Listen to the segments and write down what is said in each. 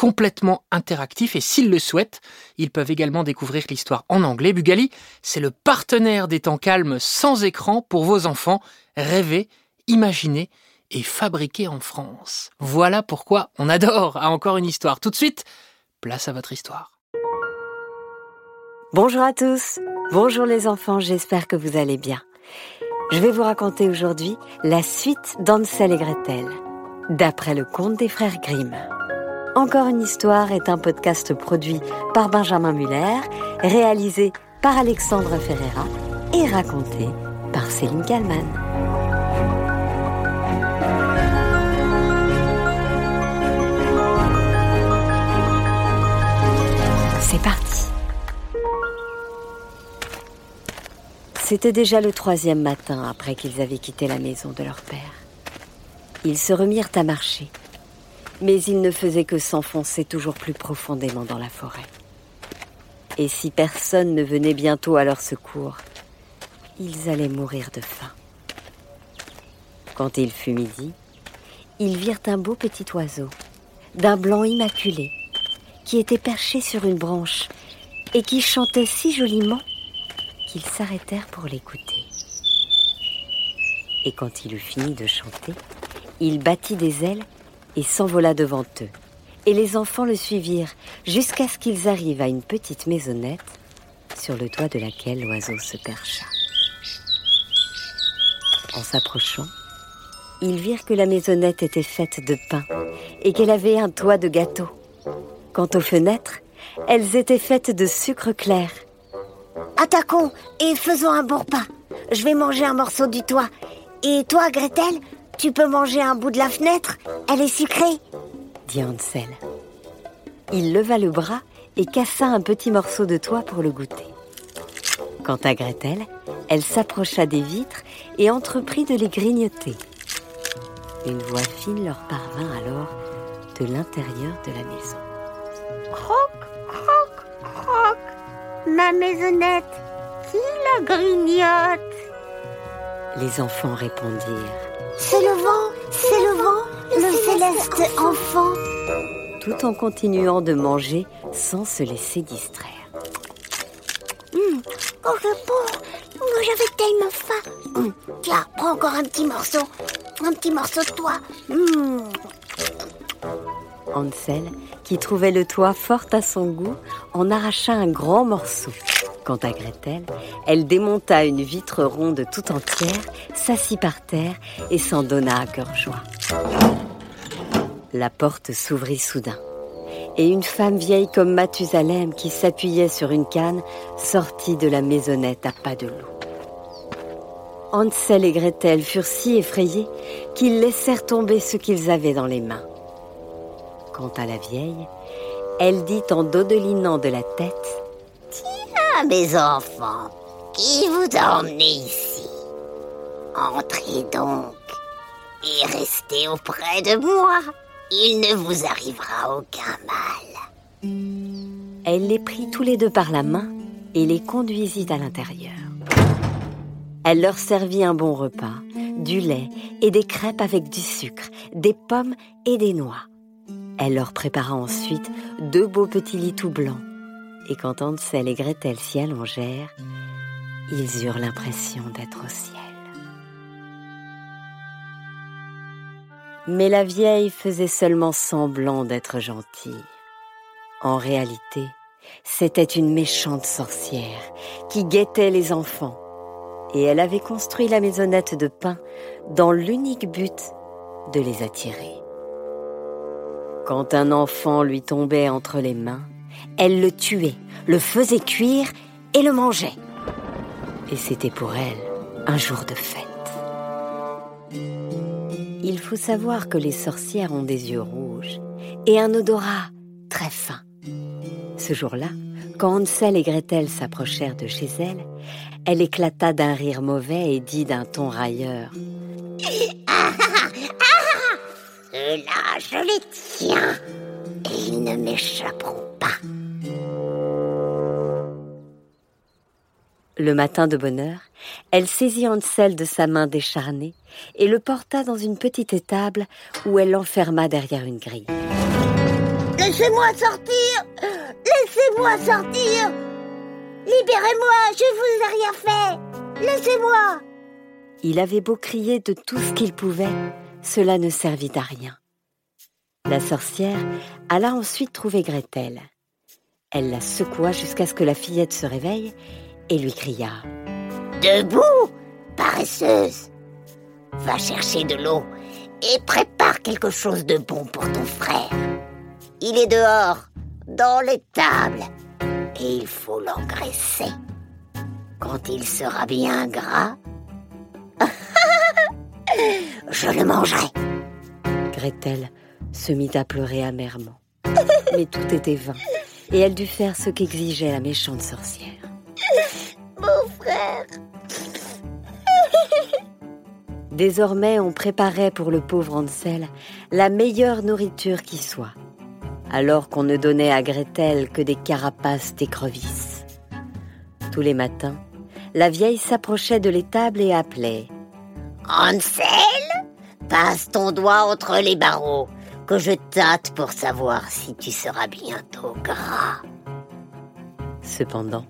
complètement interactifs et s'ils le souhaitent, ils peuvent également découvrir l'histoire en anglais. Bugali, c'est le partenaire des temps calmes sans écran pour vos enfants. Rêver, imaginer et fabriquer en France. Voilà pourquoi on adore à encore une histoire. Tout de suite, place à votre histoire. Bonjour à tous, bonjour les enfants, j'espère que vous allez bien. Je vais vous raconter aujourd'hui la suite d'Ansel et Gretel, d'après le conte des frères Grimm. Encore une histoire est un podcast produit par Benjamin Muller, réalisé par Alexandre Ferreira et raconté par Céline Kallmann. C'est parti. C'était déjà le troisième matin après qu'ils avaient quitté la maison de leur père. Ils se remirent à marcher, mais ils ne faisaient que s'enfoncer toujours plus profondément dans la forêt. Et si personne ne venait bientôt à leur secours, ils allaient mourir de faim. Quand il fut midi, ils virent un beau petit oiseau, d'un blanc immaculé, qui était perché sur une branche et qui chantait si joliment qu'ils s'arrêtèrent pour l'écouter. Et quand il eut fini de chanter, il battit des ailes et s'envola devant eux. Et les enfants le suivirent jusqu'à ce qu'ils arrivent à une petite maisonnette sur le toit de laquelle l'oiseau se percha. En s'approchant, ils virent que la maisonnette était faite de pain et qu'elle avait un toit de gâteau. Quant aux fenêtres, elles étaient faites de sucre clair Attaquons et faisons un bon repas. Je vais manger un morceau du toit. Et toi, Gretel, tu peux manger un bout de la fenêtre Elle est sucrée dit Hansel. Il leva le bras et cassa un petit morceau de toit pour le goûter. Quant à Gretel, elle s'approcha des vitres et entreprit de les grignoter. Une voix fine leur parvint alors de l'intérieur de la maison. Croc, croc, croc Ma maisonnette, qui la grignote? Les enfants répondirent C'est le vent, c'est le vent, le, céleste enfant. Tout en continuant de manger sans se laisser distraire. Hum, Oh, bon Moi, j'avais tellement faim Hum, Tiens, prends encore un petit morceau. Un petit morceau de toi. Hum, Hansel, qui trouvait le toit fort à son goût, en arracha un grand morceau. Quant à Gretel, elle démonta une vitre ronde tout entière, s'assit par terre et s'en donna à cœur joie. La porte s'ouvrit soudain, et une femme vieille comme Mathusalem qui s'appuyait sur une canne sortit de la maisonnette à pas de loup. Hansel et Gretel furent si effrayés qu'ils laissèrent tomber ce qu'ils avaient dans les mains. Quant à la vieille, elle dit en dodelinant de la tête mes enfants, qui vous a ici? Entrez donc et restez auprès de moi. Il ne vous arrivera aucun mal. Elle les prit tous les deux par la main et les conduisit à l'intérieur. Elle leur servit un bon repas, du lait et des crêpes avec du sucre, des pommes et des noix. Elle leur prépara ensuite deux beaux petits lits tout blancs. Et quand Hansel et Gretel s'y allongèrent, ils eurent l'impression d'être au ciel. Mais la vieille faisait seulement semblant d'être gentille. En réalité, c'était une méchante sorcière qui guettait les enfants. Et elle avait construit la maisonnette de pain dans l'unique but de les attirer. Quand un enfant lui tombait entre les mains, elle le tuait, le faisait cuire et le mangeait. Et c'était pour elle un jour de fête. Il faut savoir que les sorcières ont des yeux rouges et un odorat très fin. Ce jour-là, quand Hansel et Gretel s'approchèrent de chez elle, elle éclata d'un rire mauvais et dit d'un ton railleur ah, ah, ah, Ceux-là, je les tiens ils ne m'échapperont pas. Le matin de bonne heure, elle saisit Hansel de sa main décharnée et le porta dans une petite étable où elle l'enferma derrière une grille. Laissez-moi sortir Laissez-moi sortir Libérez-moi, je ne vous ai rien fait Laissez-moi Il avait beau crier de tout ce qu'il pouvait, cela ne servit à rien. La sorcière alla ensuite trouver Gretel. Elle la secoua jusqu'à ce que la fillette se réveille et lui cria Debout, paresseuse Va chercher de l'eau et prépare quelque chose de bon pour ton frère. Il est dehors, dans l'étable, et il faut l'engraisser. Quand il sera bien gras, je le mangerai. Gretel se mit à pleurer amèrement. Mais tout était vain, et elle dut faire ce qu'exigeait la méchante sorcière. Mon frère Désormais, on préparait pour le pauvre Ansel la meilleure nourriture qui soit, alors qu'on ne donnait à Gretel que des carapaces d'écrevisses. Tous les matins, la vieille s'approchait de l'étable et appelait Ansel, passe ton doigt entre les barreaux, que je tâte pour savoir si tu seras bientôt gras. Cependant,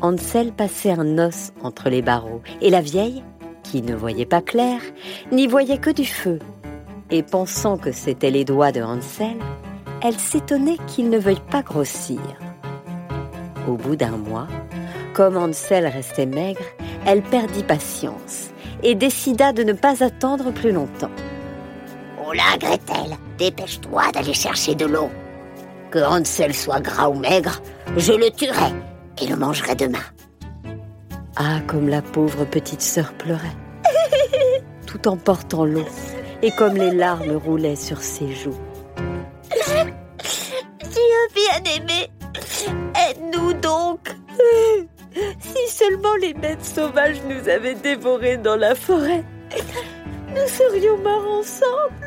Hansel passait un os entre les barreaux, et la vieille, qui ne voyait pas clair, n'y voyait que du feu. Et pensant que c'étaient les doigts de Hansel, elle s'étonnait qu'il ne veuille pas grossir. Au bout d'un mois, comme Hansel restait maigre, elle perdit patience et décida de ne pas attendre plus longtemps. Là, Gretel, dépêche-toi d'aller chercher de l'eau. Que Hansel soit gras ou maigre, je le tuerai et le mangerai demain. Ah, comme la pauvre petite sœur pleurait, tout en portant l'eau, et comme les larmes roulaient sur ses joues. Dieu bien-aimé, aide-nous donc. Si seulement les bêtes sauvages nous avaient dévorés dans la forêt, nous serions morts ensemble.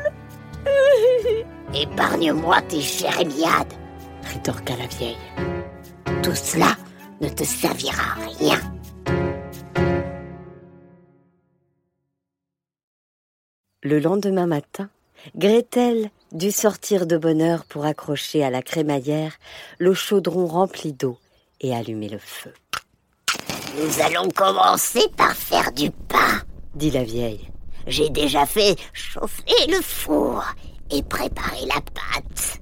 Épargne-moi tes jérémiades, rétorqua la vieille. Tout cela ne te servira à rien. Le lendemain matin, Gretel dut sortir de bonne heure pour accrocher à la crémaillère le chaudron rempli d'eau et allumer le feu. Nous allons commencer par faire du pain, dit la vieille. J'ai déjà fait chauffer le four et préparer la pâte.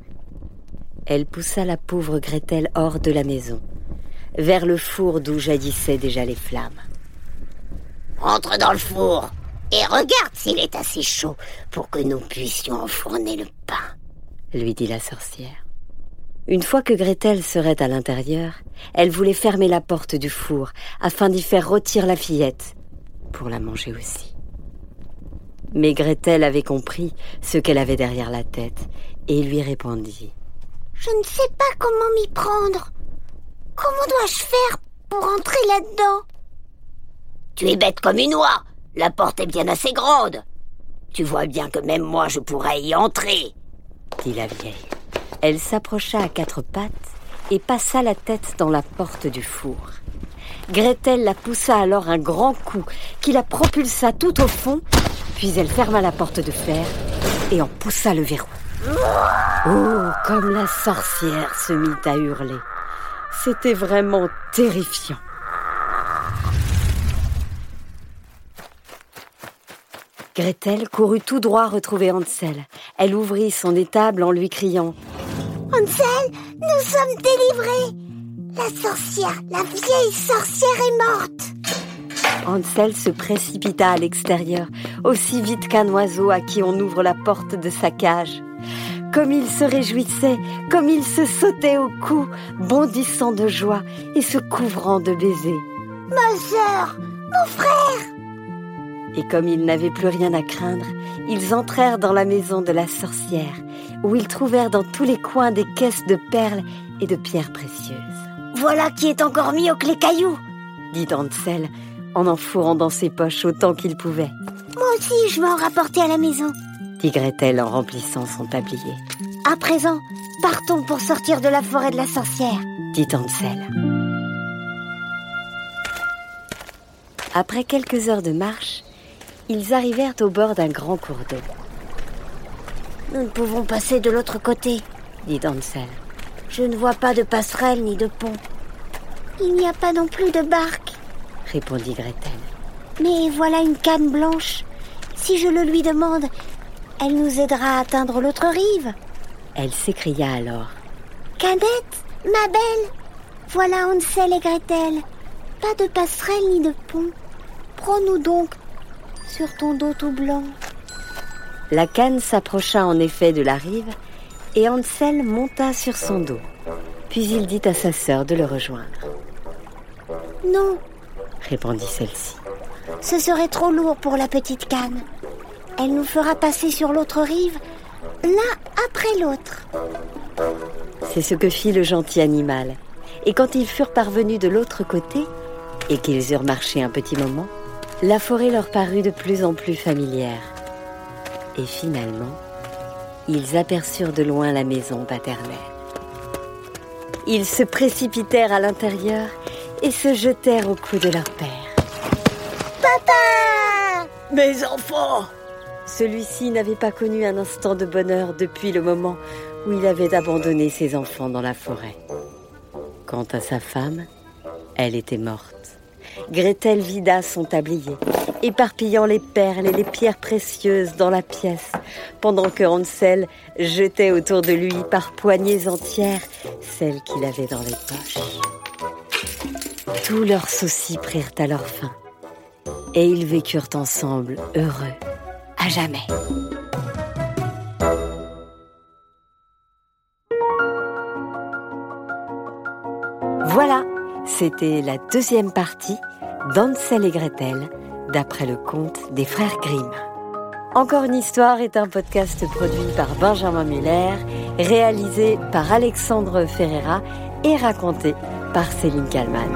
Elle poussa la pauvre Gretel hors de la maison vers le four d'où jaillissaient déjà les flammes. Entre dans le four et regarde s'il est assez chaud pour que nous puissions enfourner le pain, lui dit la sorcière. Une fois que Gretel serait à l'intérieur, elle voulait fermer la porte du four afin d'y faire rôtir la fillette pour la manger aussi. Mais Gretel avait compris ce qu'elle avait derrière la tête et lui répondit Je ne sais pas comment m'y prendre. Comment dois-je faire pour entrer là-dedans? Tu es bête comme une oie. La porte est bien assez grande. Tu vois bien que même moi je pourrais y entrer, dit la vieille. Elle s'approcha à quatre pattes et passa la tête dans la porte du four. Gretel la poussa alors un grand coup qui la propulsa tout au fond, puis elle ferma la porte de fer et en poussa le verrou. Oh, comme la sorcière se mit à hurler. C'était vraiment terrifiant. Gretel courut tout droit retrouver Hansel. Elle ouvrit son étable en lui criant Hansel, nous sommes délivrés La sorcière, la vieille sorcière est morte Hansel se précipita à l'extérieur, aussi vite qu'un oiseau à qui on ouvre la porte de sa cage. Comme il se réjouissait, comme il se sautait au cou, bondissant de joie et se couvrant de baisers. Ma sœur, mon frère Et comme ils n'avaient plus rien à craindre, ils entrèrent dans la maison de la sorcière, où ils trouvèrent dans tous les coins des caisses de perles et de pierres précieuses. Voilà qui est encore mieux que les cailloux dit Hansel en en fourrant dans ses poches autant qu'il pouvait. Moi aussi, je vais en rapporter à la maison, dit Gretel en remplissant son tablier. À présent, partons pour sortir de la forêt de la sorcière, dit Hansel. Après quelques heures de marche, ils arrivèrent au bord d'un grand cours d'eau. Nous ne pouvons passer de l'autre côté, dit Hansel. Je ne vois pas de passerelle ni de pont. Il n'y a pas non plus de barque, répondit Gretel. Mais voilà une canne blanche. Si je le lui demande, elle nous aidera à atteindre l'autre rive. Elle s'écria alors. Canette, ma belle, voilà Hansel et Gretel. Pas de passerelle ni de pont. Prends-nous donc sur ton dos tout blanc. La canne s'approcha en effet de la rive et Hansel monta sur son dos. Puis il dit à sa sœur de le rejoindre. Non, répondit celle-ci. Ce serait trop lourd pour la petite canne. Elle nous fera passer sur l'autre rive, l'un après l'autre. C'est ce que fit le gentil animal. Et quand ils furent parvenus de l'autre côté, et qu'ils eurent marché un petit moment, la forêt leur parut de plus en plus familière. Et finalement, ils aperçurent de loin la maison paternelle. Ils se précipitèrent à l'intérieur et se jetèrent au cou de leur père. Papa Mes enfants Celui-ci n'avait pas connu un instant de bonheur depuis le moment où il avait abandonné ses enfants dans la forêt. Quant à sa femme, elle était morte. Gretel vida son tablier, éparpillant les perles et les pierres précieuses dans la pièce, pendant que Hansel jetait autour de lui par poignées entières celles qu'il avait dans les poches. Tous leurs soucis prirent à leur fin, et ils vécurent ensemble heureux à jamais. Voilà, c'était la deuxième partie d'Ansel et Gretel, d'après le conte des frères Grimm. Encore une histoire est un podcast produit par Benjamin Muller, réalisé par Alexandre Ferreira et par Céline Kallmann.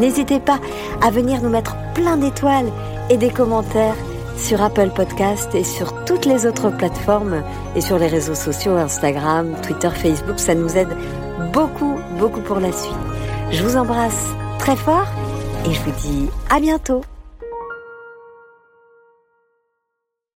N'hésitez pas à venir nous mettre plein d'étoiles et des commentaires sur Apple Podcast et sur toutes les autres plateformes et sur les réseaux sociaux Instagram, Twitter, Facebook. Ça nous aide beaucoup, beaucoup pour la suite. Je vous embrasse très fort et je vous dis à bientôt